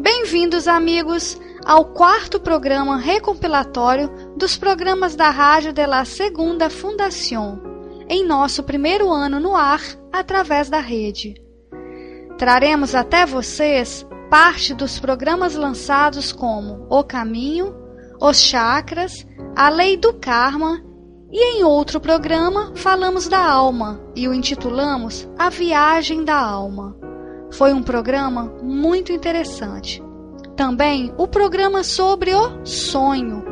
Bem-vindos, amigos, ao quarto programa recompilatório dos programas da Rádio de la Segunda Fundação, em nosso primeiro ano no ar, através da rede. Traremos até vocês parte dos programas lançados como O Caminho, Os Chakras, A Lei do Karma e em outro programa falamos da alma e o intitulamos A Viagem da Alma. Foi um programa muito interessante. Também o programa sobre o sonho,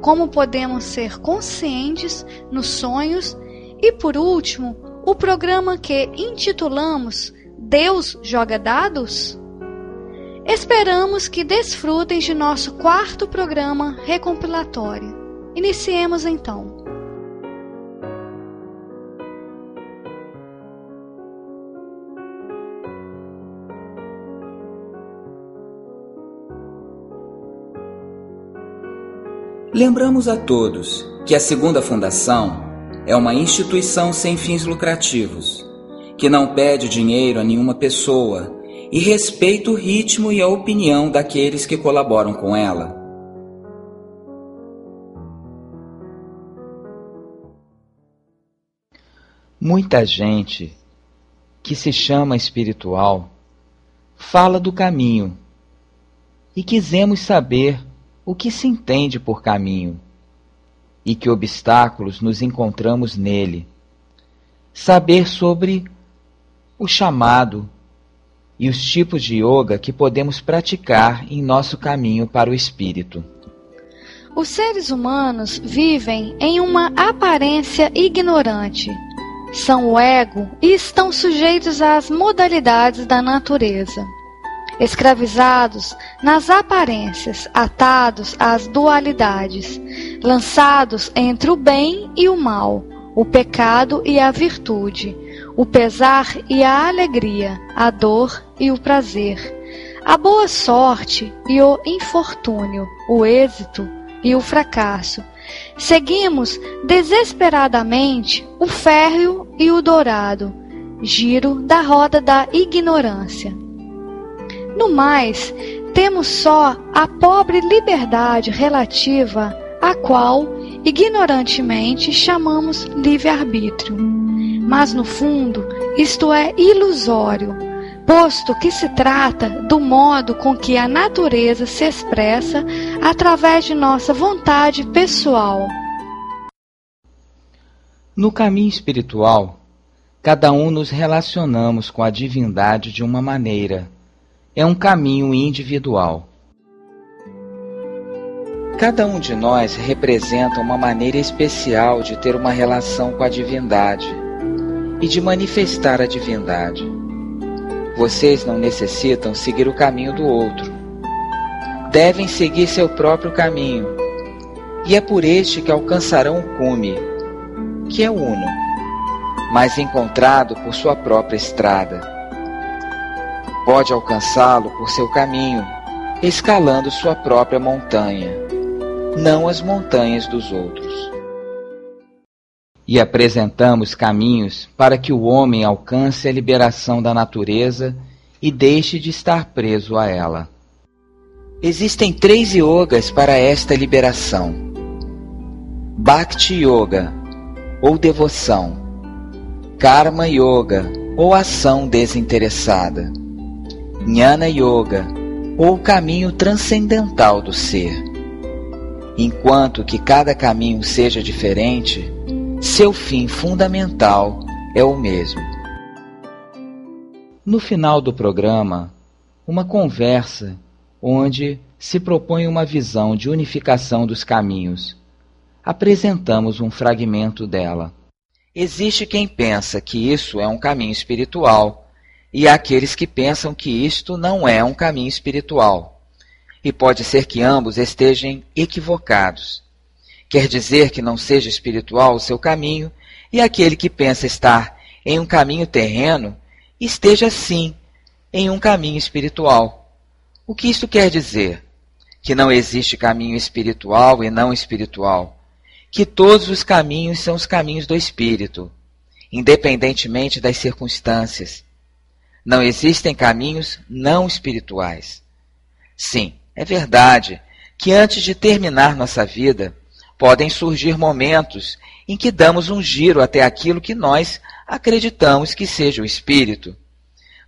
como podemos ser conscientes nos sonhos e por último, o programa que intitulamos Deus joga dados? Esperamos que desfrutem de nosso quarto programa recompilatório. Iniciemos então. Lembramos a todos que a Segunda Fundação é uma instituição sem fins lucrativos, que não pede dinheiro a nenhuma pessoa e respeita o ritmo e a opinião daqueles que colaboram com ela. Muita gente que se chama espiritual fala do caminho e quisemos saber o que se entende por caminho e que obstáculos nos encontramos nele. Saber sobre o chamado e os tipos de yoga que podemos praticar em nosso caminho para o espírito. Os seres humanos vivem em uma aparência ignorante. São o ego e estão sujeitos às modalidades da natureza escravizados nas aparências, atados às dualidades, lançados entre o bem e o mal, o pecado e a virtude, o pesar e a alegria, a dor e o prazer, a boa sorte e o infortúnio, o êxito e o fracasso. Seguimos desesperadamente o férreo e o dourado, giro da roda da ignorância. No mais, temos só a pobre liberdade relativa à qual, ignorantemente, chamamos livre-arbítrio. Mas, no fundo, isto é ilusório, posto que se trata do modo com que a natureza se expressa através de nossa vontade pessoal. No caminho espiritual, cada um nos relacionamos com a divindade de uma maneira é um caminho individual. Cada um de nós representa uma maneira especial de ter uma relação com a divindade e de manifestar a divindade. Vocês não necessitam seguir o caminho do outro. Devem seguir seu próprio caminho. E é por este que alcançarão o cume, que é uno, mas encontrado por sua própria estrada pode alcançá-lo por seu caminho, escalando sua própria montanha, não as montanhas dos outros. E apresentamos caminhos para que o homem alcance a liberação da natureza e deixe de estar preso a ela. Existem três yogas para esta liberação: Bhakti Yoga, ou devoção, Karma Yoga, ou ação desinteressada Jnana Yoga, ou caminho transcendental do ser. Enquanto que cada caminho seja diferente, seu fim fundamental é o mesmo. No final do programa, uma conversa onde se propõe uma visão de unificação dos caminhos. Apresentamos um fragmento dela. Existe quem pensa que isso é um caminho espiritual e há aqueles que pensam que isto não é um caminho espiritual. E pode ser que ambos estejam equivocados. Quer dizer que não seja espiritual o seu caminho e aquele que pensa estar em um caminho terreno esteja sim em um caminho espiritual. O que isso quer dizer? Que não existe caminho espiritual e não espiritual. Que todos os caminhos são os caminhos do espírito, independentemente das circunstâncias. Não existem caminhos não espirituais. Sim, é verdade que antes de terminar nossa vida, podem surgir momentos em que damos um giro até aquilo que nós acreditamos que seja o espírito.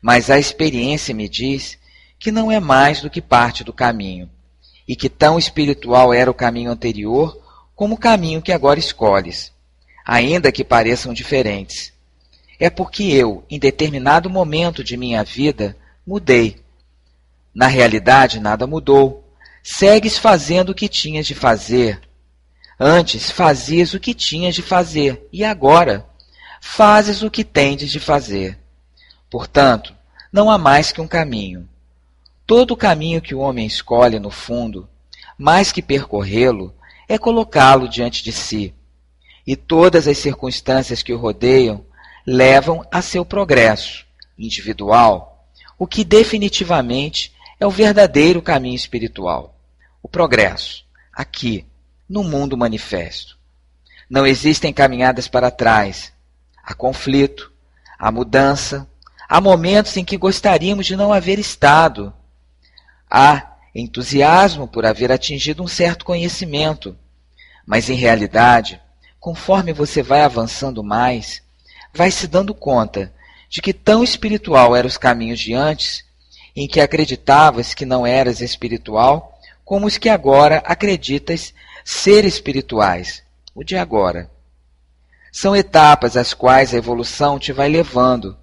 Mas a experiência me diz que não é mais do que parte do caminho, e que tão espiritual era o caminho anterior como o caminho que agora escolhes, ainda que pareçam diferentes. É porque eu, em determinado momento de minha vida, mudei. Na realidade, nada mudou. Segues fazendo o que tinhas de fazer. Antes fazias o que tinhas de fazer, e agora fazes o que tendes de fazer. Portanto, não há mais que um caminho. Todo o caminho que o homem escolhe, no fundo, mais que percorrê-lo, é colocá-lo diante de si. E todas as circunstâncias que o rodeiam levam a seu progresso individual, o que definitivamente é o verdadeiro caminho espiritual. O progresso, aqui, no mundo manifesto. Não existem caminhadas para trás. Há conflito, há mudança, há momentos em que gostaríamos de não haver estado, Há entusiasmo por haver atingido um certo conhecimento, mas em realidade, conforme você vai avançando mais, vai se dando conta de que tão espiritual eram os caminhos de antes, em que acreditavas que não eras espiritual, como os que agora acreditas ser espirituais, o de agora. São etapas às quais a evolução te vai levando.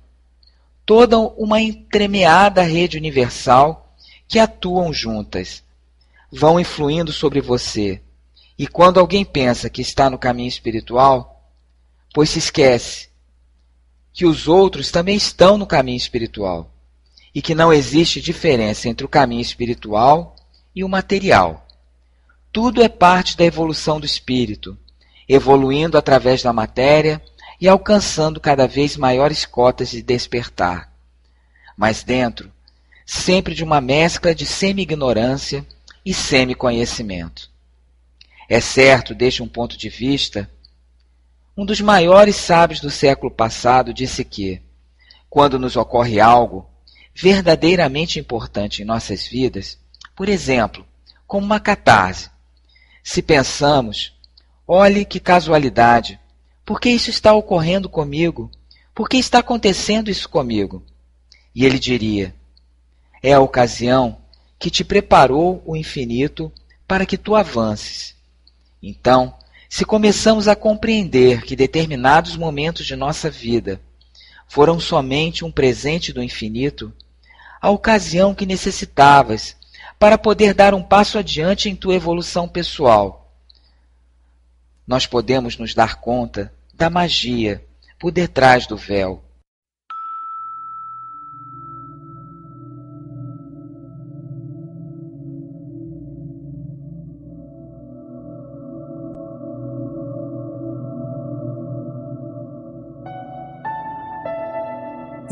Toda uma entremeada rede universal que atuam juntas, vão influindo sobre você. E quando alguém pensa que está no caminho espiritual, pois se esquece que os outros também estão no caminho espiritual e que não existe diferença entre o caminho espiritual e o material. Tudo é parte da evolução do espírito, evoluindo através da matéria e alcançando cada vez maiores cotas de despertar. Mas dentro sempre de uma mescla de semi-ignorância e semi-conhecimento. É certo, desde um ponto de vista, um dos maiores sábios do século passado disse que, quando nos ocorre algo verdadeiramente importante em nossas vidas, por exemplo, como uma catarse, se pensamos, olhe que casualidade, por que isso está ocorrendo comigo? Por que está acontecendo isso comigo? E ele diria: é a ocasião que te preparou o infinito para que tu avances. Então, se começamos a compreender que determinados momentos de nossa vida foram somente um presente do infinito, a ocasião que necessitavas para poder dar um passo adiante em tua evolução pessoal, nós podemos nos dar conta da magia por detrás do véu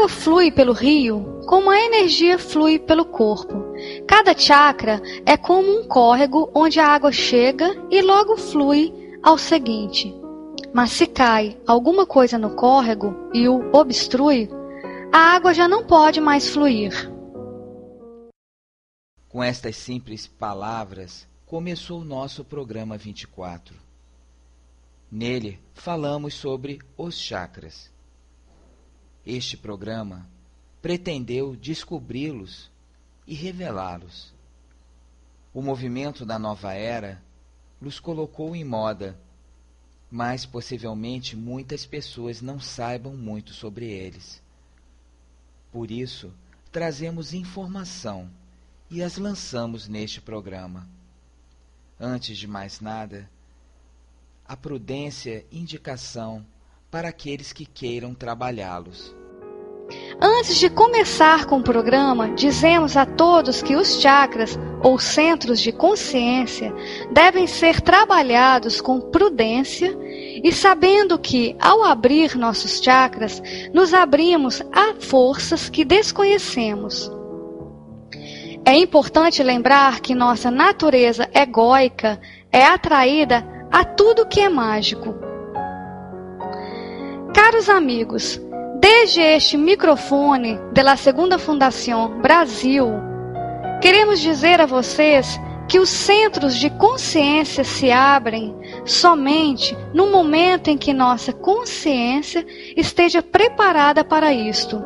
água flui pelo rio como a energia flui pelo corpo. Cada chakra é como um córrego onde a água chega e logo flui ao seguinte. Mas se cai alguma coisa no córrego e o obstrui, a água já não pode mais fluir. Com estas simples palavras, começou o nosso programa 24. Nele, falamos sobre os chakras. Este programa pretendeu descobri-los e revelá-los. O movimento da nova era los colocou em moda, mas possivelmente muitas pessoas não saibam muito sobre eles. Por isso, trazemos informação e as lançamos neste programa. Antes de mais nada, a prudência indicação para aqueles que queiram trabalhá-los. Antes de começar com o programa, dizemos a todos que os chakras, ou centros de consciência, devem ser trabalhados com prudência e sabendo que, ao abrir nossos chakras, nos abrimos a forças que desconhecemos. É importante lembrar que nossa natureza egóica é atraída a tudo que é mágico. Caros amigos, desde este microfone da Segunda Fundação Brasil, queremos dizer a vocês que os centros de consciência se abrem somente no momento em que nossa consciência esteja preparada para isto.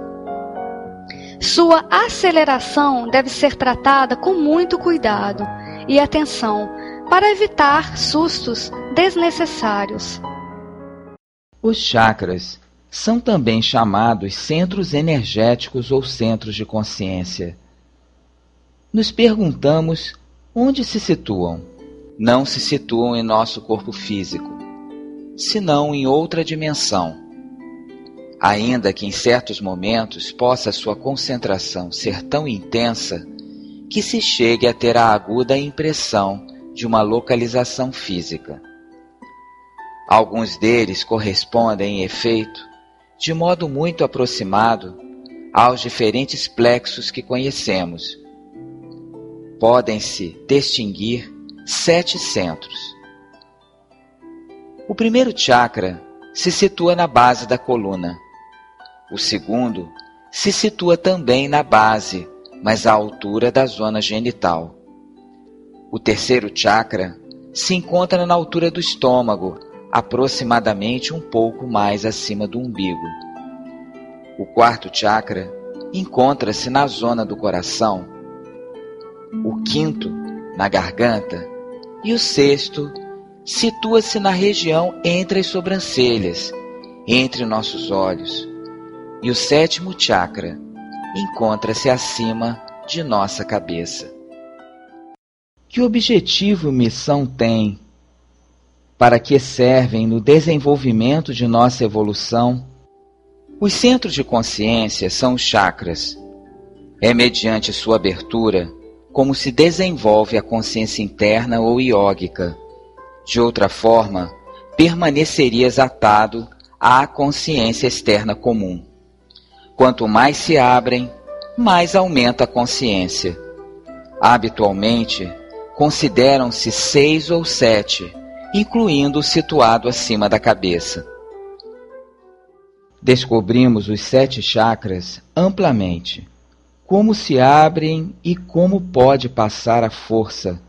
Sua aceleração deve ser tratada com muito cuidado e atenção para evitar sustos desnecessários. Os chakras são também chamados centros energéticos ou centros de consciência. Nos perguntamos Onde se situam? Não se situam em nosso corpo físico, senão em outra dimensão. Ainda que em certos momentos possa sua concentração ser tão intensa que se chegue a ter a aguda impressão de uma localização física. Alguns deles correspondem, em efeito, de modo muito aproximado aos diferentes plexos que conhecemos podem-se distinguir sete centros. O primeiro chakra se situa na base da coluna. O segundo se situa também na base, mas à altura da zona genital. O terceiro chakra se encontra na altura do estômago, aproximadamente um pouco mais acima do umbigo. O quarto chakra encontra-se na zona do coração, o quinto na garganta e o sexto situa-se na região entre as sobrancelhas, entre nossos olhos. E o sétimo chakra encontra-se acima de nossa cabeça. Que objetivo e missão tem? Para que servem no desenvolvimento de nossa evolução? Os centros de consciência são os chakras. É mediante sua abertura como se desenvolve a consciência interna ou iógica. De outra forma, permanecerias atado à consciência externa comum. Quanto mais se abrem, mais aumenta a consciência. Habitualmente, consideram-se seis ou sete, incluindo o situado acima da cabeça. Descobrimos os sete chakras amplamente como se abrem e como pode passar a força,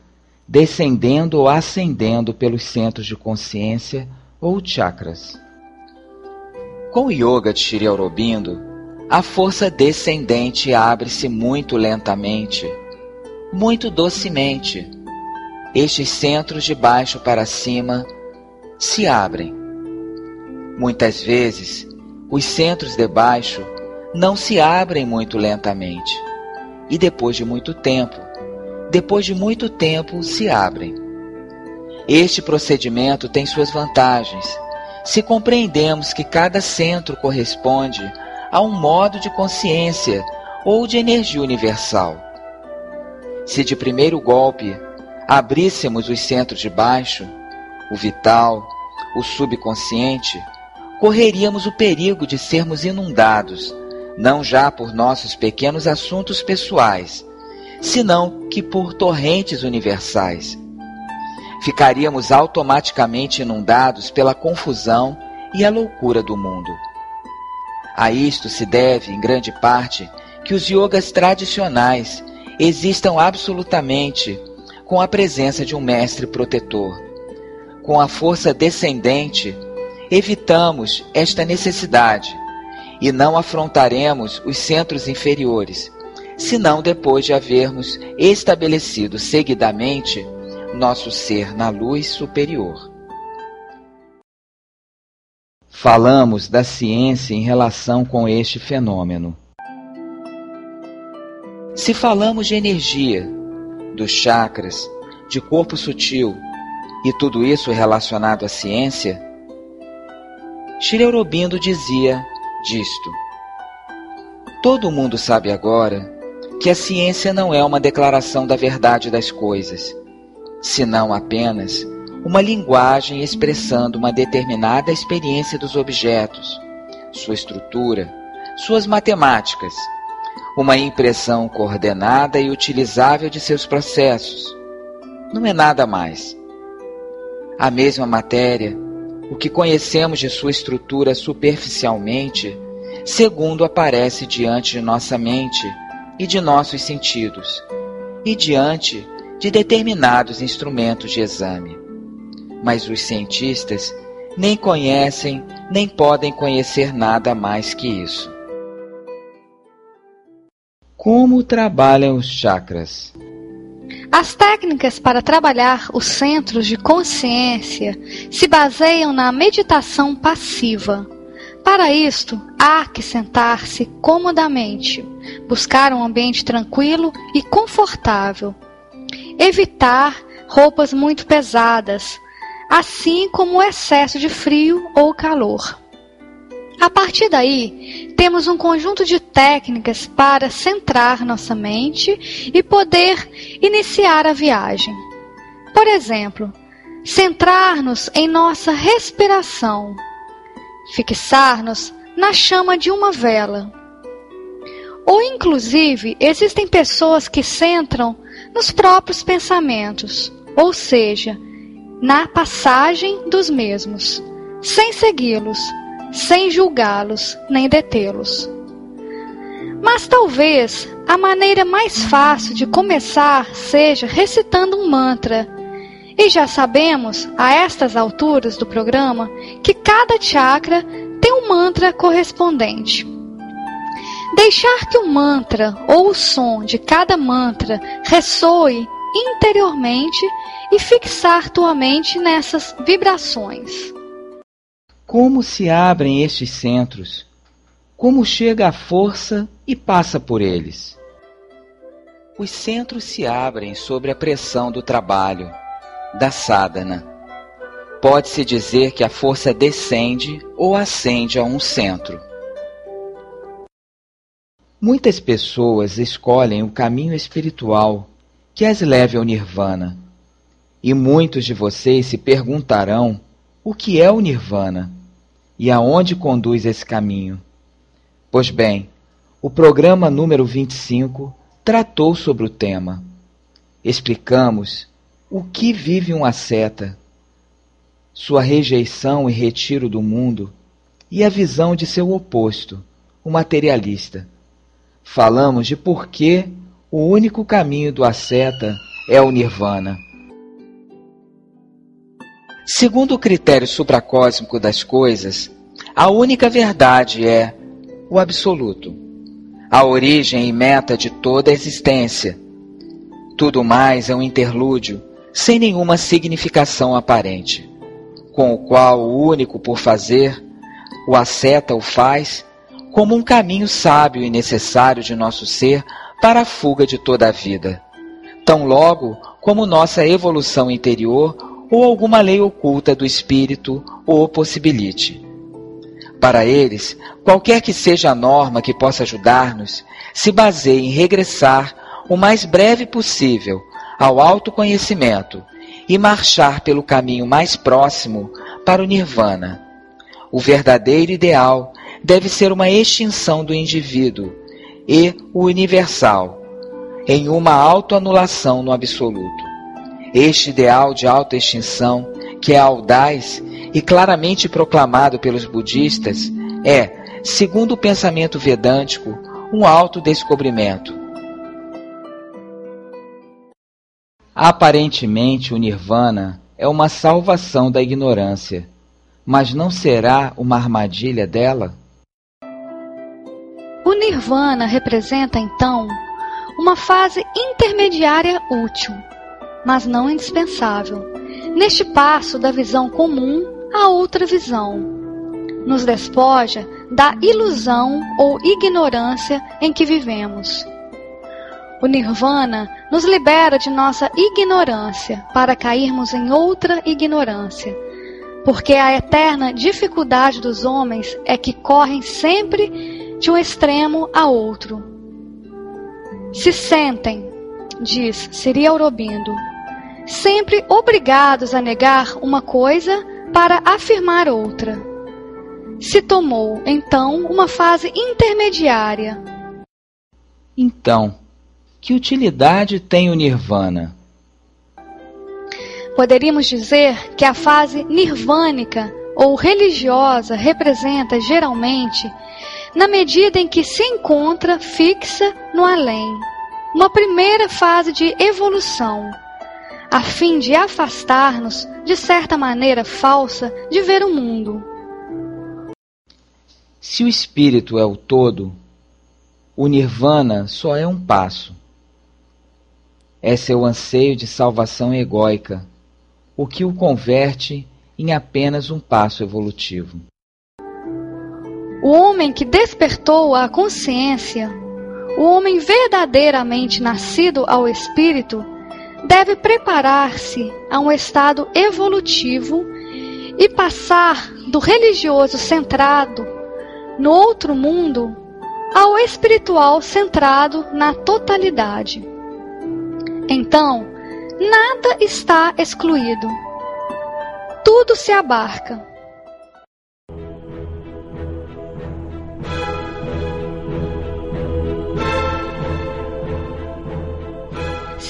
descendendo ou ascendendo pelos centros de consciência ou chakras. Com o yoga de Shri Aurobindo, a força descendente abre-se muito lentamente, muito docemente. Estes centros de baixo para cima se abrem. Muitas vezes, os centros de baixo não se abrem muito lentamente. E depois de muito tempo, depois de muito tempo, se abrem. Este procedimento tem suas vantagens, se compreendemos que cada centro corresponde a um modo de consciência ou de energia universal. Se de primeiro golpe abríssemos os centros de baixo, o vital, o subconsciente, correríamos o perigo de sermos inundados não já por nossos pequenos assuntos pessoais, senão que por torrentes universais. Ficaríamos automaticamente inundados pela confusão e a loucura do mundo. A isto se deve, em grande parte, que os yogas tradicionais existam absolutamente com a presença de um mestre protetor. Com a força descendente, evitamos esta necessidade e não afrontaremos os centros inferiores, senão depois de havermos estabelecido seguidamente nosso ser na luz superior. Falamos da ciência em relação com este fenômeno. Se falamos de energia, dos chakras, de corpo sutil e tudo isso relacionado à ciência, Shri Aurobindo dizia disto. Todo mundo sabe agora que a ciência não é uma declaração da verdade das coisas, senão apenas uma linguagem expressando uma determinada experiência dos objetos, sua estrutura, suas matemáticas, uma impressão coordenada e utilizável de seus processos. Não é nada mais. A mesma matéria o que conhecemos de sua estrutura superficialmente, segundo aparece diante de nossa mente e de nossos sentidos, e diante de determinados instrumentos de exame. Mas os cientistas nem conhecem nem podem conhecer nada mais que isso. Como trabalham os chakras? As técnicas para trabalhar os centros de consciência se baseiam na meditação passiva. Para isto, há que sentar-se comodamente, buscar um ambiente tranquilo e confortável, evitar roupas muito pesadas, assim como o excesso de frio ou calor. A partir daí, temos um conjunto de técnicas para centrar nossa mente e poder iniciar a viagem. Por exemplo, centrar-nos em nossa respiração, fixar-nos na chama de uma vela. Ou, inclusive, existem pessoas que centram nos próprios pensamentos, ou seja, na passagem dos mesmos, sem segui-los sem julgá-los nem detê-los. Mas talvez a maneira mais fácil de começar seja recitando um mantra. E já sabemos, a estas alturas do programa, que cada chakra tem um mantra correspondente. Deixar que o mantra ou o som de cada mantra ressoe interiormente e fixar tua mente nessas vibrações. Como se abrem estes centros? Como chega a força e passa por eles? Os centros se abrem sobre a pressão do trabalho, da sadhana. Pode-se dizer que a força descende ou ascende a um centro. Muitas pessoas escolhem o caminho espiritual que as leve ao nirvana. E muitos de vocês se perguntarão o que é o nirvana e aonde conduz esse caminho. Pois bem, o programa número 25 tratou sobre o tema. Explicamos o que vive um asceta, sua rejeição e retiro do mundo e a visão de seu oposto, o materialista. Falamos de por que o único caminho do asceta é o nirvana. Segundo o critério supracósmico das coisas, a única verdade é o absoluto, a origem e meta de toda a existência. Tudo mais é um interlúdio sem nenhuma significação aparente, com o qual o único por fazer, o asceta o faz, como um caminho sábio e necessário de nosso ser para a fuga de toda a vida, tão logo como nossa evolução interior ou alguma lei oculta do espírito o possibilite. Para eles, qualquer que seja a norma que possa ajudar-nos, se baseia em regressar o mais breve possível ao autoconhecimento e marchar pelo caminho mais próximo para o nirvana, O verdadeiro ideal deve ser uma extinção do indivíduo e o universal, em uma autoanulação no absoluto. Este ideal de autoextinção, que é audaz e claramente proclamado pelos budistas, é, segundo o pensamento vedântico, um autodescobrimento. Aparentemente, o nirvana é uma salvação da ignorância, mas não será uma armadilha dela? O nirvana representa, então, uma fase intermediária útil, mas não indispensável, neste passo da visão comum a outra visão. Nos despoja da ilusão ou ignorância em que vivemos. O Nirvana nos libera de nossa ignorância para cairmos em outra ignorância, porque a eterna dificuldade dos homens é que correm sempre de um extremo a outro se sentem, diz Siri Aurobindo, sempre obrigados a negar uma coisa para afirmar outra. Se tomou, então, uma fase intermediária. Então, que utilidade tem o nirvana? Poderíamos dizer que a fase nirvânica ou religiosa representa geralmente na medida em que se encontra fixa no além, uma primeira fase de evolução, a fim de afastar-nos, de certa maneira falsa, de ver o mundo. Se o espírito é o todo, o nirvana só é um passo. É seu anseio de salvação egóica, o que o converte em apenas um passo evolutivo. O homem que despertou a consciência, o homem verdadeiramente nascido ao espírito, deve preparar-se a um estado evolutivo e passar do religioso centrado no outro mundo ao espiritual centrado na totalidade. Então, nada está excluído. Tudo se abarca.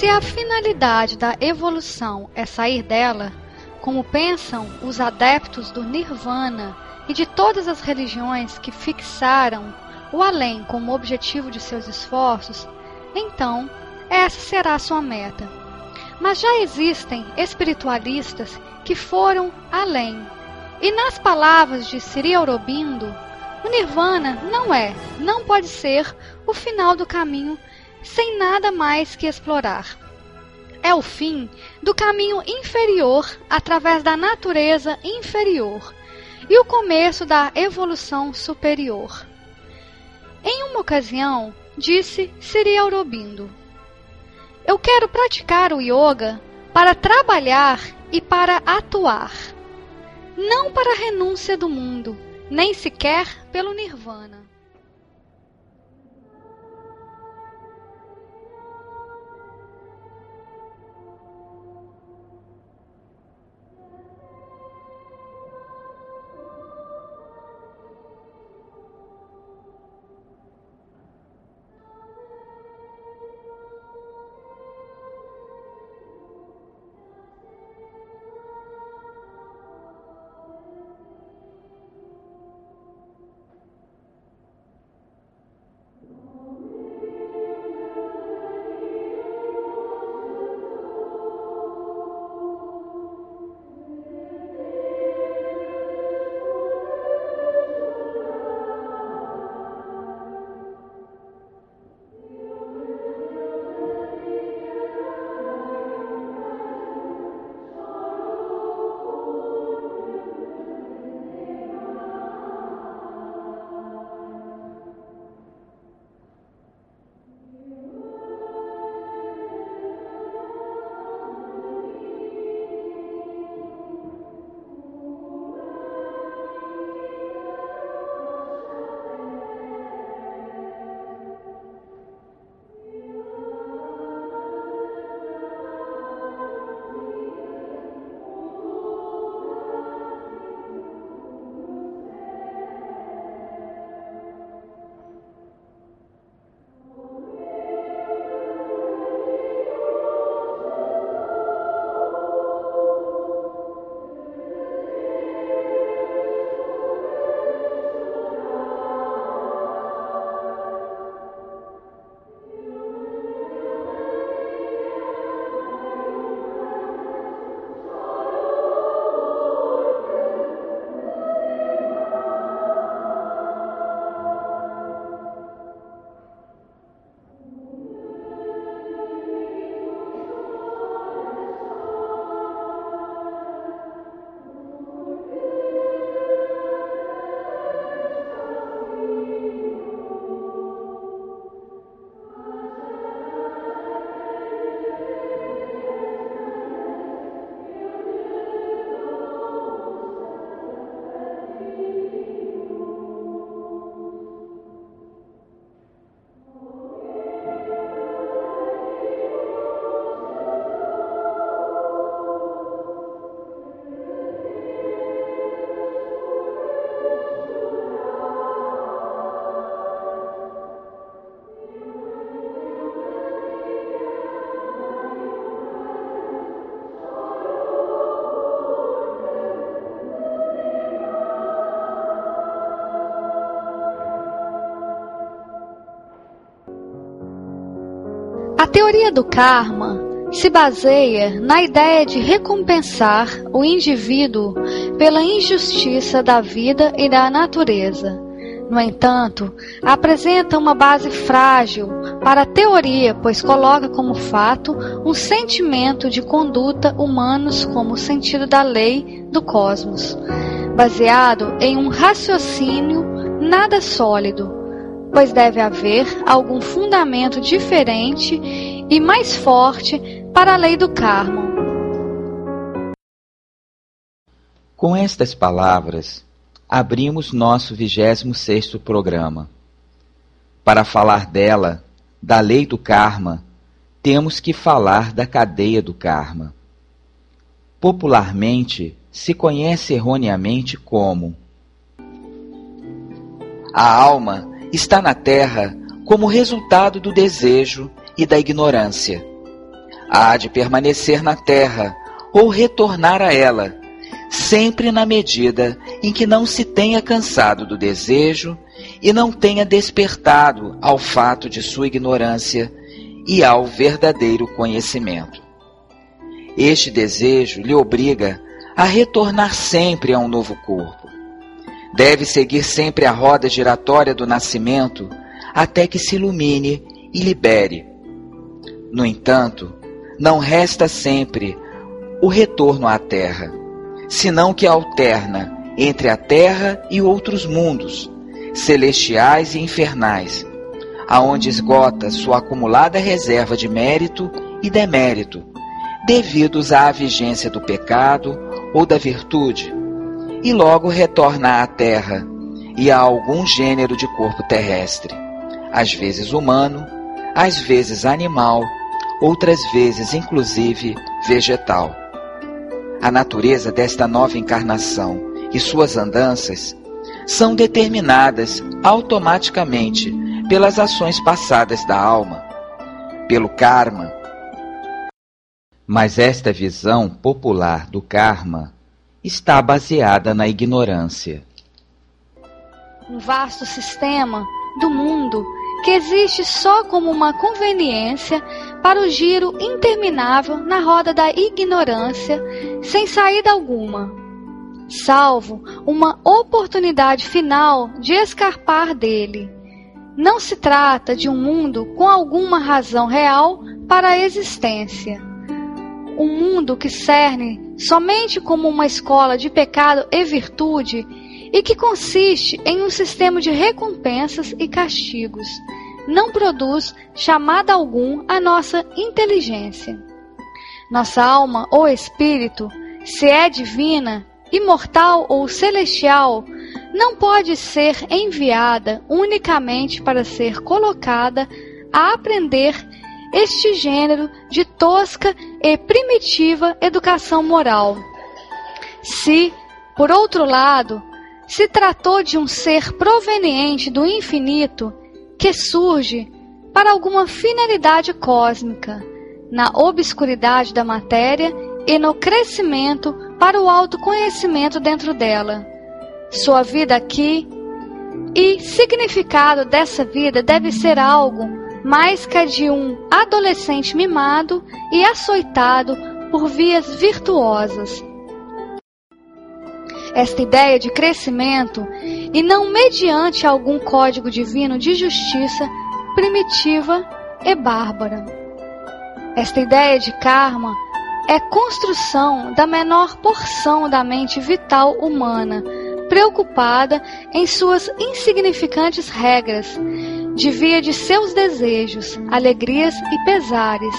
Se a finalidade da evolução é sair dela, como pensam os adeptos do Nirvana e de todas as religiões que fixaram o além como objetivo de seus esforços, então essa será sua meta. Mas já existem espiritualistas que foram além. E nas palavras de Sri Aurobindo, o Nirvana não é, não pode ser o final do caminho sem nada mais que explorar. É o fim do caminho inferior através da natureza inferior e o começo da evolução superior. Em uma ocasião, disse Sri Aurobindo: Eu quero praticar o yoga para trabalhar e para atuar, não para a renúncia do mundo, nem sequer pelo nirvana. Teoria do karma se baseia na ideia de recompensar o indivíduo pela injustiça da vida e da natureza. No entanto, apresenta uma base frágil para a teoria, pois coloca como fato um sentimento de conduta humanos como o sentido da lei do cosmos, baseado em um raciocínio nada sólido, pois deve haver algum fundamento diferente e mais forte para a lei do karma. Com estas palavras, abrimos nosso 26 programa. Para falar dela, da lei do karma, temos que falar da cadeia do karma. Popularmente, se conhece erroneamente como a alma está na terra como resultado do desejo e da ignorância. Há de permanecer na terra ou retornar a ela sempre na medida em que não se tenha cansado do desejo e não tenha despertado ao fato de sua ignorância e ao verdadeiro conhecimento. Este desejo lhe obriga a retornar sempre a um novo corpo. Deve seguir sempre a roda giratória do nascimento até que se ilumine e libere. No entanto, não resta sempre o retorno à terra senão que alterna entre a terra e outros mundos, celestiais e infernais, aonde esgota sua acumulada reserva de mérito e demérito, devidos à vigência do pecado ou da virtude, e logo retorna à terra e a algum gênero de corpo terrestre, às vezes humano, às vezes animal, outras vezes inclusive vegetal a natureza desta nova encarnação e suas andanças são determinadas automaticamente pelas ações passadas da alma, pelo karma. Mas esta visão popular do karma está baseada na ignorância. Um vasto sistema do mundo que existe só como uma conveniência para o giro interminável na roda da ignorância, sem saída alguma, salvo uma oportunidade final de escapar dele. Não se trata de um mundo com alguma razão real para a existência. Um mundo que cerne somente como uma escola de pecado e virtude e que consiste em um sistema de recompensas e castigos, não produz chamada algum à nossa inteligência. Nossa alma ou espírito, se é divina, imortal ou celestial, não pode ser enviada unicamente para ser colocada a aprender este gênero de tosca e primitiva educação moral. Se, por outro lado, se tratou de um ser proveniente do infinito que surge para alguma finalidade cósmica, na obscuridade da matéria e no crescimento para o autoconhecimento dentro dela. Sua vida aqui e significado dessa vida deve ser algo mais que a de um adolescente mimado e açoitado por vias virtuosas esta ideia de crescimento e não mediante algum código divino de justiça primitiva e bárbara. Esta ideia de karma é construção da menor porção da mente vital humana, preocupada em suas insignificantes regras, de via de seus desejos, alegrias e pesares,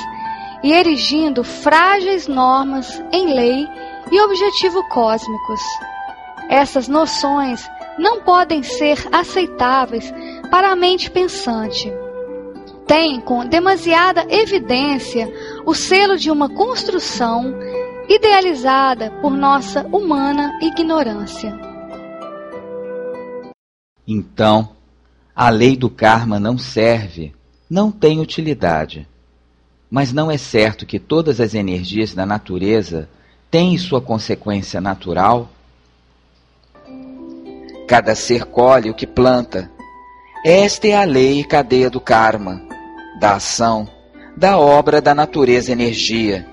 e erigindo frágeis normas em lei e objetivo cósmicos. Essas noções não podem ser aceitáveis para a mente pensante. Tem com demasiada evidência o selo de uma construção idealizada por nossa humana ignorância. Então, a lei do karma não serve, não tem utilidade. Mas não é certo que todas as energias da natureza têm sua consequência natural Cada ser colhe o que planta. Esta é a lei e cadeia do karma, da ação, da obra da natureza energia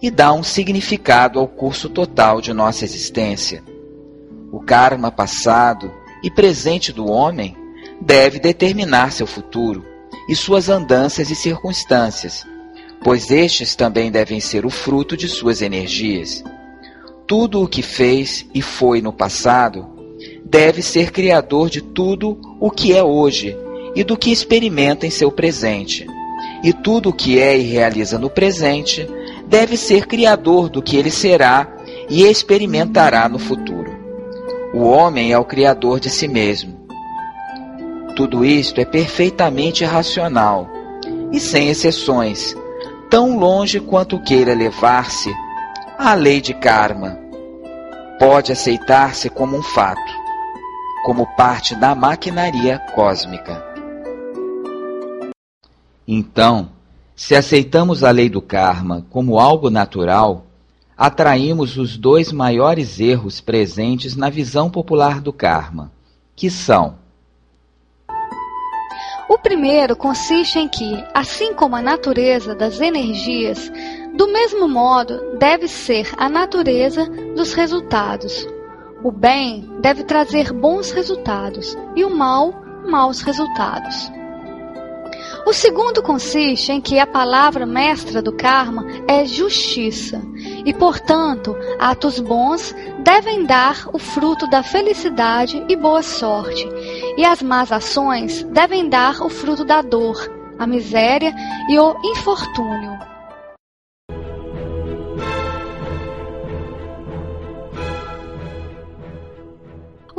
e dá um significado ao curso total de nossa existência. O karma passado e presente do homem deve determinar seu futuro e suas andanças e circunstâncias, pois estes também devem ser o fruto de suas energias. Tudo o que fez e foi no passado deve ser criador de tudo o que é hoje e do que experimenta em seu presente. E tudo o que é e realiza no presente deve ser criador do que ele será e experimentará no futuro. O homem é o criador de si mesmo. Tudo isto é perfeitamente racional e sem exceções, tão longe quanto queira levar-se a lei de karma. Pode aceitar-se como um fato, como parte da maquinaria cósmica. Então, se aceitamos a lei do karma como algo natural, atraímos os dois maiores erros presentes na visão popular do karma, que são: o primeiro consiste em que, assim como a natureza das energias, do mesmo modo deve ser a natureza dos resultados. O bem deve trazer bons resultados e o mal, maus resultados. O segundo consiste em que a palavra mestra do karma é justiça, e, portanto, atos bons devem dar o fruto da felicidade e boa sorte, e as más ações devem dar o fruto da dor, a miséria e o infortúnio.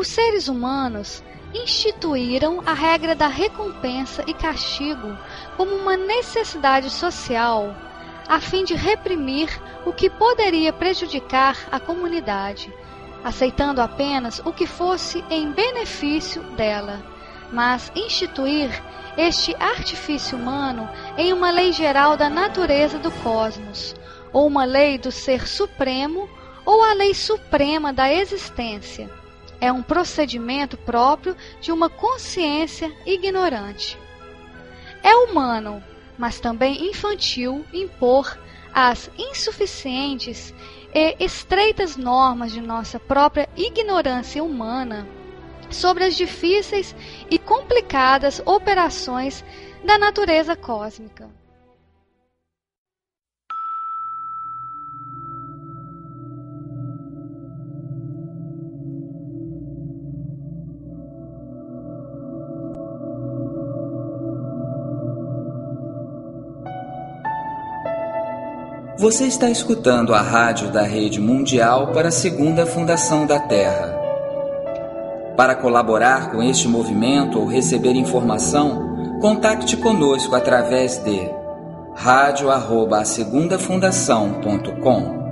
Os seres humanos instituíram a regra da recompensa e castigo como uma necessidade social, a fim de reprimir o que poderia prejudicar a comunidade, aceitando apenas o que fosse em benefício dela, mas instituir este artifício humano em uma lei geral da natureza do cosmos, ou uma lei do ser supremo, ou a lei suprema da existência é um procedimento próprio de uma consciência ignorante. É humano, mas também infantil, impor as insuficientes e estreitas normas de nossa própria ignorância humana sobre as difíceis e complicadas operações da natureza cósmica. Você está escutando a rádio da Rede Mundial para a Segunda Fundação da Terra. Para colaborar com este movimento ou receber informação, contacte conosco através de radio@asegundafundação.com.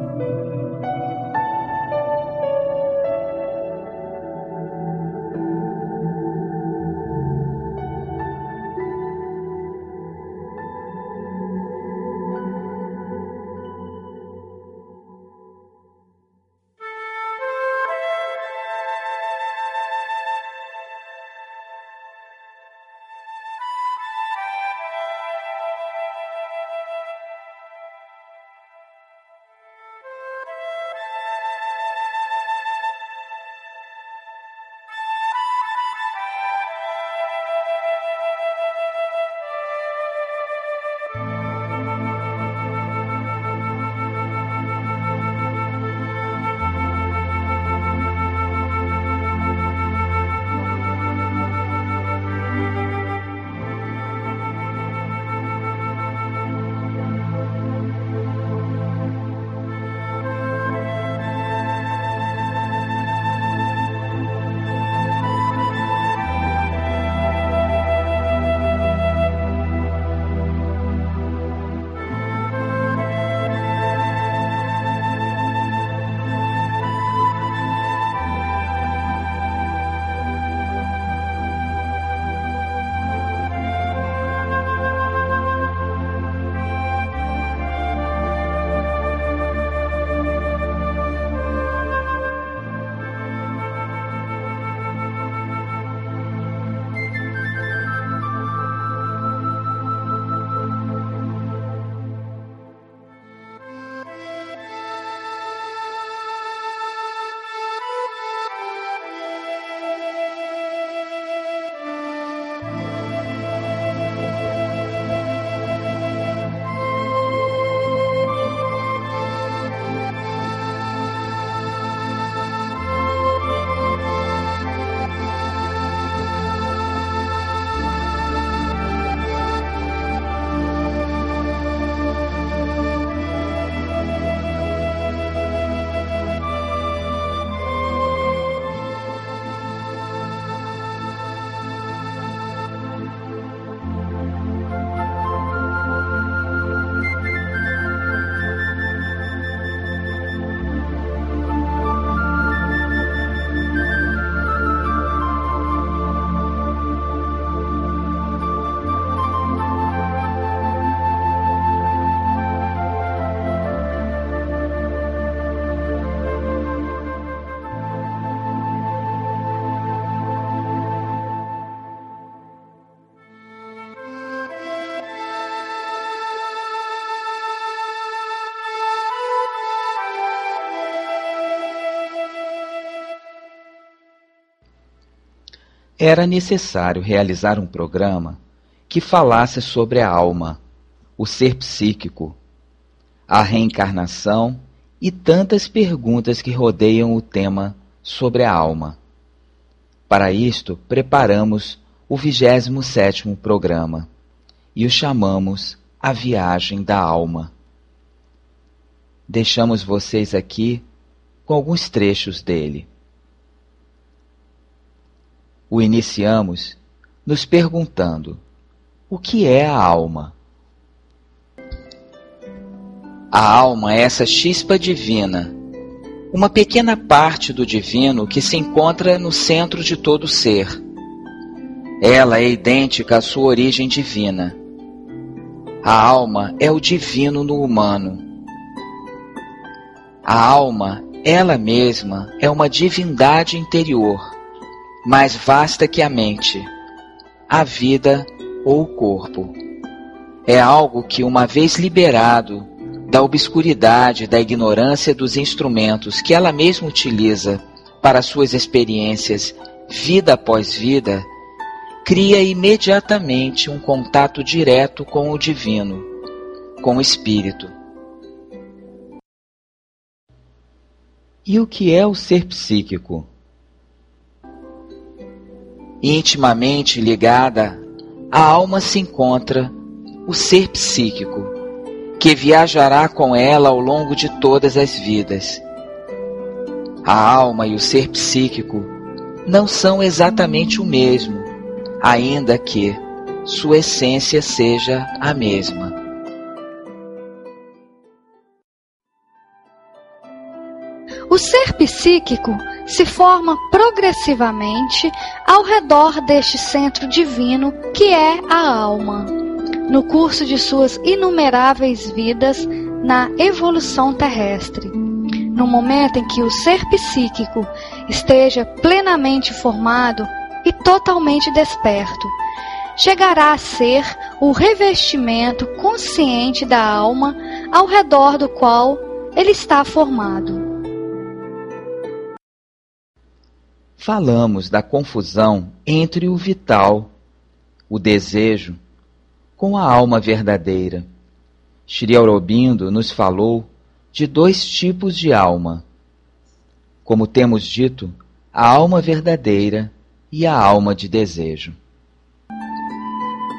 Era necessário realizar um programa que falasse sobre a alma, o ser psíquico, a reencarnação e tantas perguntas que rodeiam o tema sobre a alma. Para isto, preparamos o 27º programa e o chamamos A Viagem da Alma. Deixamos vocês aqui com alguns trechos dele. O iniciamos nos perguntando: o que é a alma? A alma é essa chispa divina, uma pequena parte do divino que se encontra no centro de todo ser. Ela é idêntica à sua origem divina. A alma é o divino no humano. A alma, ela mesma, é uma divindade interior, mais vasta que a mente, a vida ou o corpo. É algo que, uma vez liberado, da obscuridade, da ignorância dos instrumentos que ela mesma utiliza para suas experiências, vida após vida, cria imediatamente um contato direto com o divino, com o espírito. E o que é o ser psíquico? Intimamente ligada, a alma se encontra o ser psíquico que viajará com ela ao longo de todas as vidas. A alma e o ser psíquico não são exatamente o mesmo, ainda que sua essência seja a mesma. O ser psíquico se forma progressivamente ao redor deste centro divino que é a alma no curso de suas inumeráveis vidas na evolução terrestre. No momento em que o ser psíquico esteja plenamente formado e totalmente desperto, chegará a ser o revestimento consciente da alma ao redor do qual ele está formado. Falamos da confusão entre o vital, o desejo com a alma verdadeira. Shri Aurobindo nos falou de dois tipos de alma. Como temos dito, a alma verdadeira e a alma de desejo.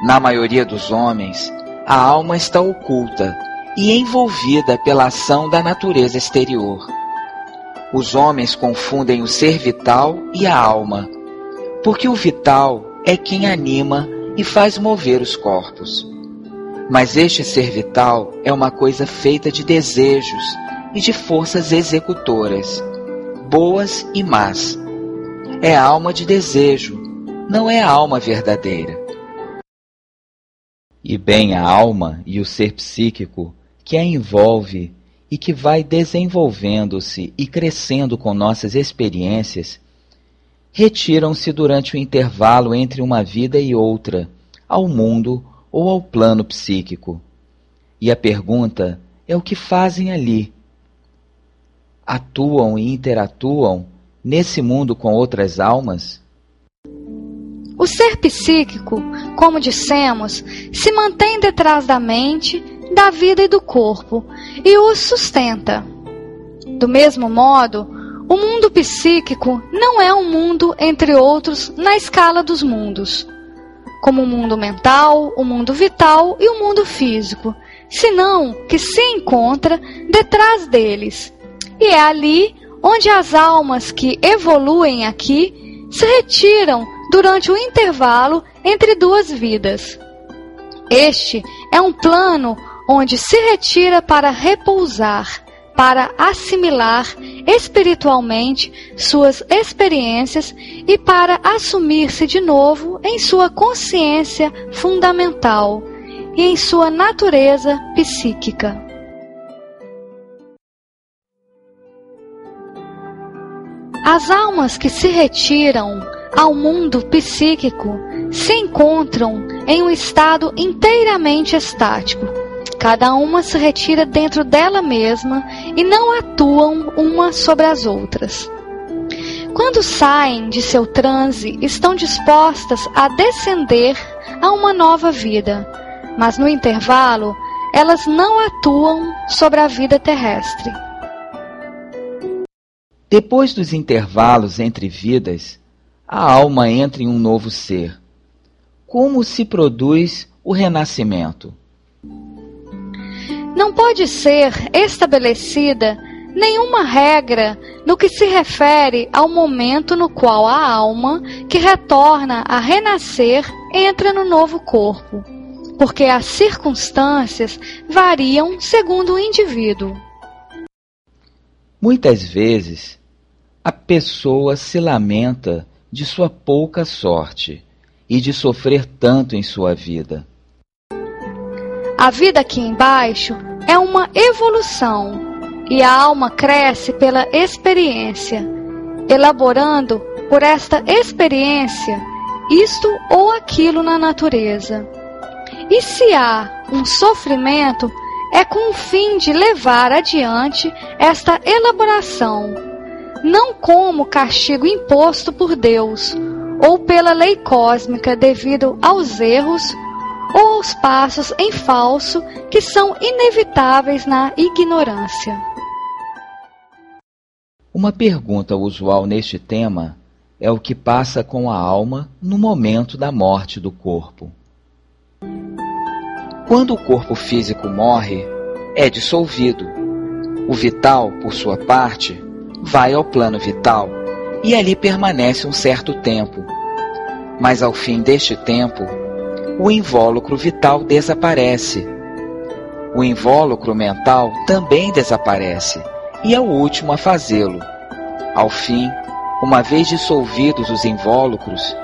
Na maioria dos homens, a alma está oculta e envolvida pela ação da natureza exterior. Os homens confundem o ser vital e a alma, porque o vital é quem anima e faz mover os corpos. Mas este ser vital é uma coisa feita de desejos e de forças executoras, boas e más. É alma de desejo, não é alma verdadeira. E bem a alma e o ser psíquico que a envolve e que vai desenvolvendo-se e crescendo com nossas experiências retiram-se durante o intervalo entre uma vida e outra, ao mundo ou ao plano psíquico. E a pergunta é o que fazem ali. Atuam e interatuam nesse mundo com outras almas? O ser psíquico, como dissemos, se mantém detrás da mente, da vida e do corpo e os sustenta. Do mesmo modo, o mundo psíquico não é um mundo entre outros na escala dos mundos, como o mundo mental, o mundo vital e o mundo físico, senão que se encontra detrás deles. E é ali onde as almas que evoluem aqui se retiram durante o intervalo entre duas vidas. Este é um plano onde se retira para repousar para assimilar espiritualmente suas experiências e para assumir-se de novo em sua consciência fundamental e em sua natureza psíquica. As almas que se retiram ao mundo psíquico se encontram em um estado inteiramente estático Cada uma se retira dentro dela mesma e não atuam uma sobre as outras. quando saem de seu transe, estão dispostas a descender a uma nova vida, mas no intervalo, elas não atuam sobre a vida terrestre. Depois dos intervalos entre vidas, a alma entra em um novo ser. Como se produz o renascimento? Não pode ser estabelecida nenhuma regra no que se refere ao momento no qual a alma que retorna a renascer entra no novo corpo, porque as circunstâncias variam segundo o indivíduo. Muitas vezes, a pessoa se lamenta de sua pouca sorte e de sofrer tanto em sua vida. A vida aqui embaixo é uma evolução e a alma cresce pela experiência, elaborando por esta experiência isto ou aquilo na natureza. E se há um sofrimento, é com o fim de levar adiante esta elaboração, não como castigo imposto por Deus ou pela lei cósmica devido aos erros ou aos passos em falso que são inevitáveis na ignorância. Uma pergunta usual neste tema é o que passa com a alma no momento da morte do corpo. Quando o corpo físico morre, é dissolvido. O vital, por sua parte, vai ao plano vital e ali permanece um certo tempo. Mas ao fim deste tempo, o invólucro vital desaparece. O invólucro mental também desaparece e é o último a fazê-lo. Ao fim, uma vez dissolvidos os invólucros,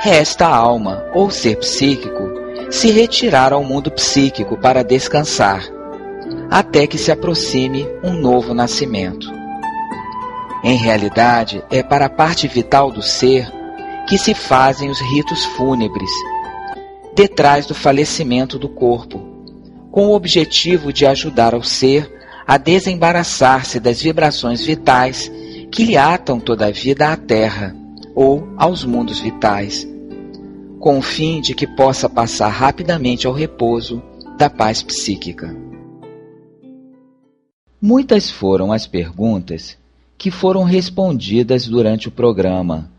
resta a alma, ou ser psíquico, se retirar ao mundo psíquico para descansar, até que se aproxime um novo nascimento. Em realidade, é para a parte vital do ser que se fazem os ritos fúnebres, detrás do falecimento do corpo, com o objetivo de ajudar ao ser a desembaraçar-se das vibrações vitais que lhe atam toda a vida à Terra ou aos mundos vitais, com o fim de que possa passar rapidamente ao repouso da paz psíquica. Muitas foram as perguntas que foram respondidas durante o programa.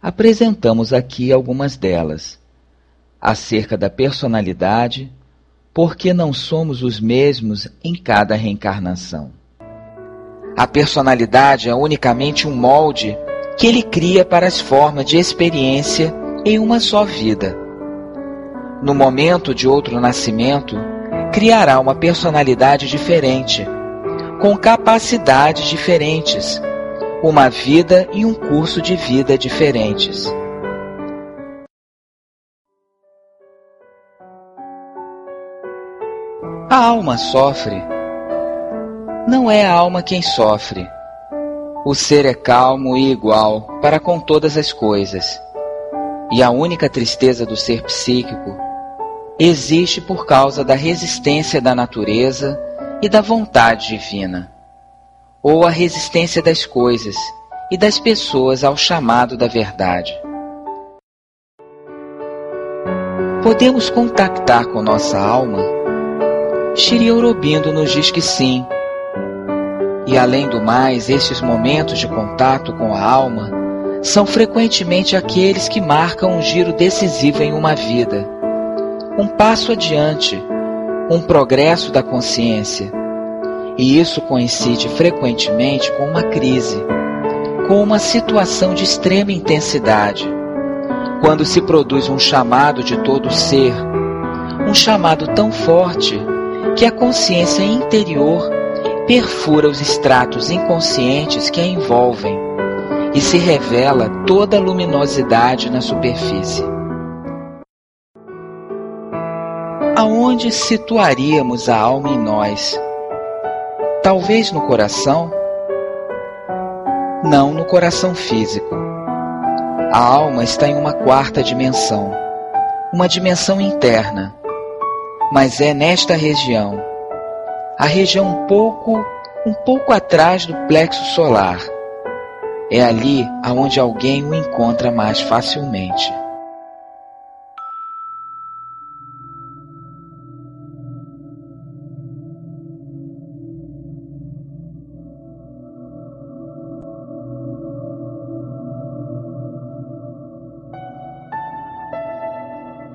Apresentamos aqui algumas delas. Acerca da personalidade, porque não somos os mesmos em cada reencarnação. A personalidade é unicamente um molde que ele cria para as formas de experiência em uma só vida. No momento de outro nascimento, criará uma personalidade diferente, com capacidades diferentes, uma vida e um curso de vida diferentes. A alma sofre. Não é a alma quem sofre. O ser é calmo e igual para com todas as coisas. E a única tristeza do ser psíquico existe por causa da resistência da natureza e da vontade divina, ou a resistência das coisas e das pessoas ao chamado da verdade. Podemos contactar com nossa alma Shiri Aurobindo nos diz que sim. E além do mais, estes momentos de contato com a alma são frequentemente aqueles que marcam um giro decisivo em uma vida, um passo adiante, um progresso da consciência. E isso coincide frequentemente com uma crise, com uma situação de extrema intensidade, quando se produz um chamado de todo ser, um chamado tão forte que a consciência interior perfura os estratos inconscientes que a envolvem e se revela toda a luminosidade na superfície. Aonde situaríamos a alma em nós? Talvez no coração? Não no coração físico. A alma está em uma quarta dimensão, uma dimensão interna mas é nesta região, a região um pouco, um pouco atrás do plexo solar. é ali aonde alguém o encontra mais facilmente.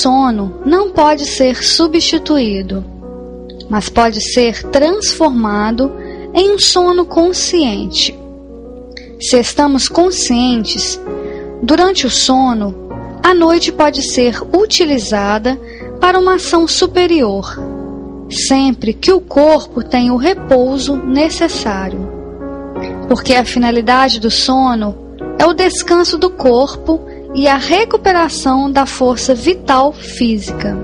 sono não pode ser substituído, mas pode ser transformado em um sono consciente. Se estamos conscientes, durante o sono, a noite pode ser utilizada para uma ação superior, sempre que o corpo tenha o repouso necessário. Porque a finalidade do sono é o descanso do corpo e a recuperação da força vital física.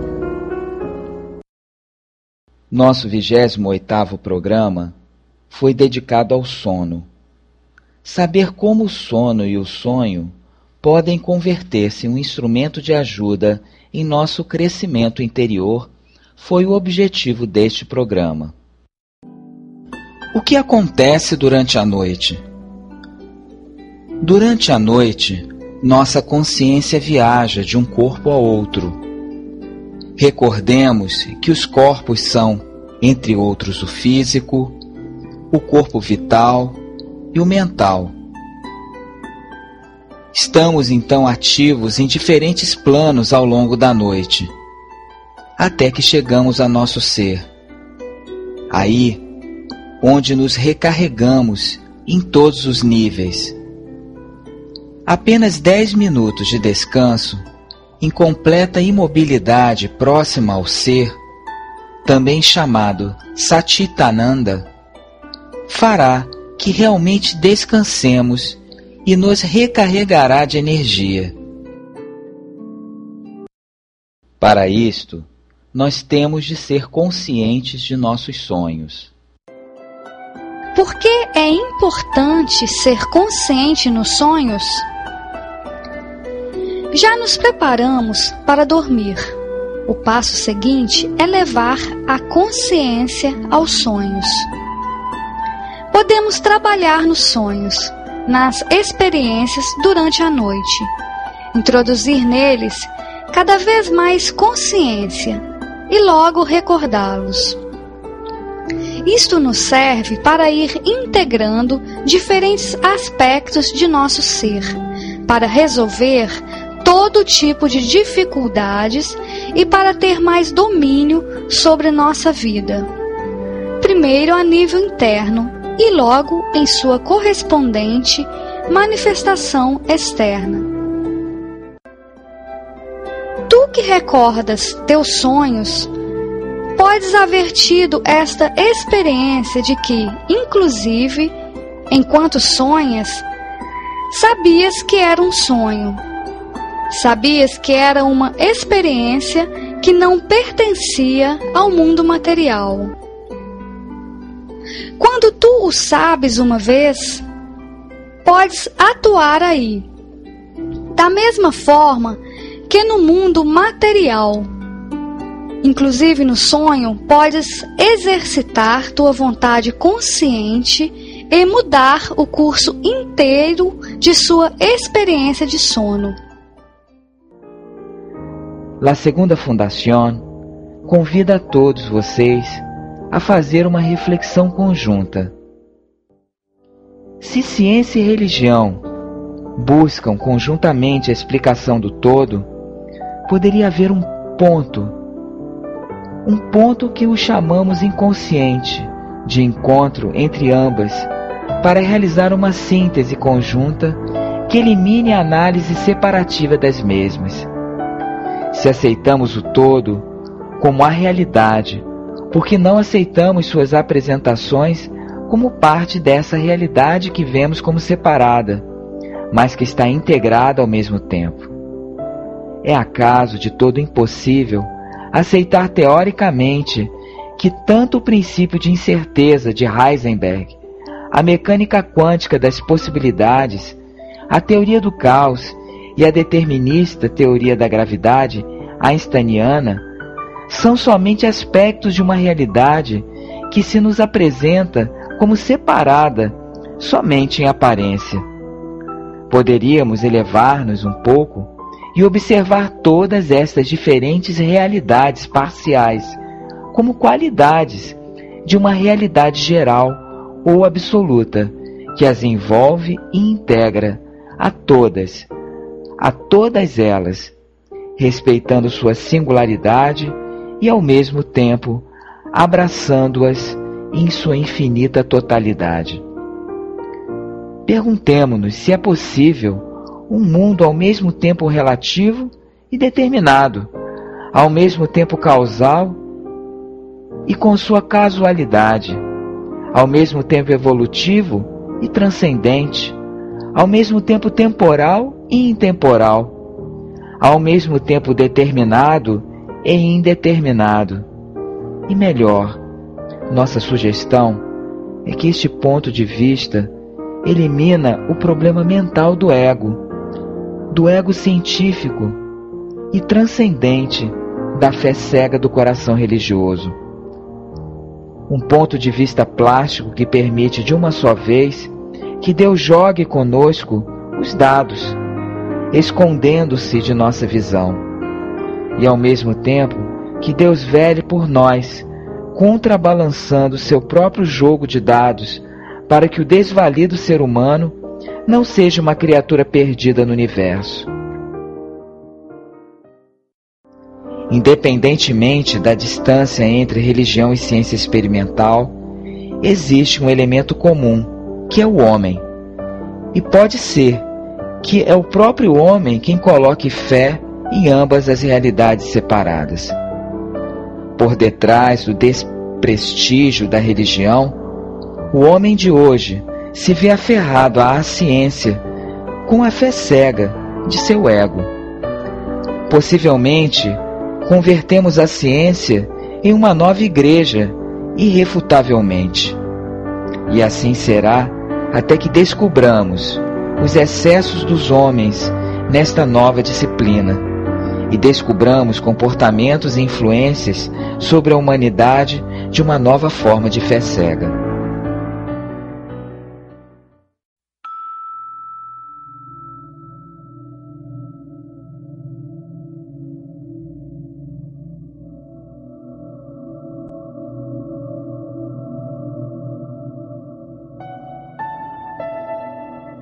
Nosso 28º programa foi dedicado ao sono. Saber como o sono e o sonho podem converter-se em um instrumento de ajuda em nosso crescimento interior foi o objetivo deste programa. O que acontece durante a noite? Durante a noite, nossa consciência viaja de um corpo a outro. Recordemos que os corpos são, entre outros, o físico, o corpo vital e o mental. Estamos então ativos em diferentes planos ao longo da noite, até que chegamos a nosso ser. Aí, onde nos recarregamos em todos os níveis Apenas 10 minutos de descanso, em completa imobilidade próxima ao ser, também chamado Satitananda, fará que realmente descansemos e nos recarregará de energia. Para isto, nós temos de ser conscientes de nossos sonhos. Por que é importante ser consciente nos sonhos? Já nos preparamos para dormir. O passo seguinte é levar a consciência aos sonhos. Podemos trabalhar nos sonhos, nas experiências durante a noite, introduzir neles cada vez mais consciência e logo recordá-los. Isto nos serve para ir integrando diferentes aspectos de nosso ser, para resolver todo tipo de dificuldades e para ter mais domínio sobre nossa vida. Primeiro a nível interno e logo em sua correspondente manifestação externa. Tu que recordas teus sonhos, podes haver tido esta experiência de que, inclusive, enquanto sonhas, sabias que era um sonho. Sabias que era uma experiência que não pertencia ao mundo material. Quando tu o sabes uma vez, podes atuar aí. Da mesma forma que no mundo material Inclusive no sonho, podes exercitar tua vontade consciente e mudar o curso inteiro de sua experiência de sono. La Segunda Fundación convida a todos vocês a fazer uma reflexão conjunta. Se ciência e religião buscam conjuntamente a explicação do todo, poderia haver um ponto um ponto que o chamamos inconsciente de encontro entre ambas, para realizar uma síntese conjunta que elimine a análise separativa das mesmas. Se aceitamos o todo como a realidade, porque não aceitamos suas apresentações como parte dessa realidade que vemos como separada, mas que está integrada ao mesmo tempo. É acaso de todo impossível aceitar teoricamente que tanto o princípio de incerteza de Heisenberg, a mecânica quântica das possibilidades, a teoria do caos e a determinista teoria da gravidade einsteiniana são somente aspectos de uma realidade que se nos apresenta como separada somente em aparência. Poderíamos elevar-nos um pouco e observar todas estas diferentes realidades parciais como qualidades de uma realidade geral ou absoluta que as envolve e integra a todas, a todas elas, respeitando sua singularidade e ao mesmo tempo abraçando-as em sua infinita totalidade. Perguntemo-nos se é possível um mundo ao mesmo tempo relativo e determinado, ao mesmo tempo causal e com sua casualidade, ao mesmo tempo evolutivo e transcendente, ao mesmo tempo temporal e intemporal, ao mesmo tempo determinado e indeterminado. E melhor, nossa sugestão é que este ponto de vista elimina o problema mental do ego do ego científico e transcendente da fé cega do coração religioso. Um ponto de vista plástico que permite de uma só vez que Deus jogue conosco os dados, escondendo-se de nossa visão, e ao mesmo tempo que Deus vele por nós, contrabalançando seu próprio jogo de dados, para que o desvalido ser humano não seja uma criatura perdida no universo. Independentemente da distância entre religião e ciência experimental, existe um elemento comum, que é o homem. E pode ser que é o próprio homem quem coloque fé em ambas as realidades separadas. Por detrás do desprestígio da religião, o homem de hoje se vê aferrado à ciência com a fé cega de seu ego. Possivelmente, convertemos a ciência em uma nova igreja, irrefutavelmente. E assim será até que descubramos os excessos dos homens nesta nova disciplina e descubramos comportamentos e influências sobre a humanidade de uma nova forma de fé cega.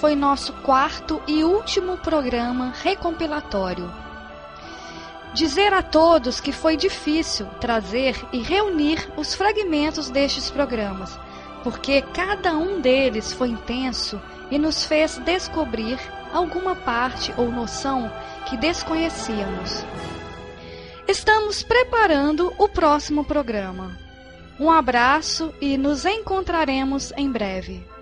foi nosso quarto e último programa recompilatório. Dizer a todos que foi difícil trazer e reunir os fragmentos destes programas, porque cada um deles foi intenso e nos fez descobrir alguma parte ou noção que desconhecíamos. Estamos preparando o próximo programa. Um abraço e nos encontraremos em breve.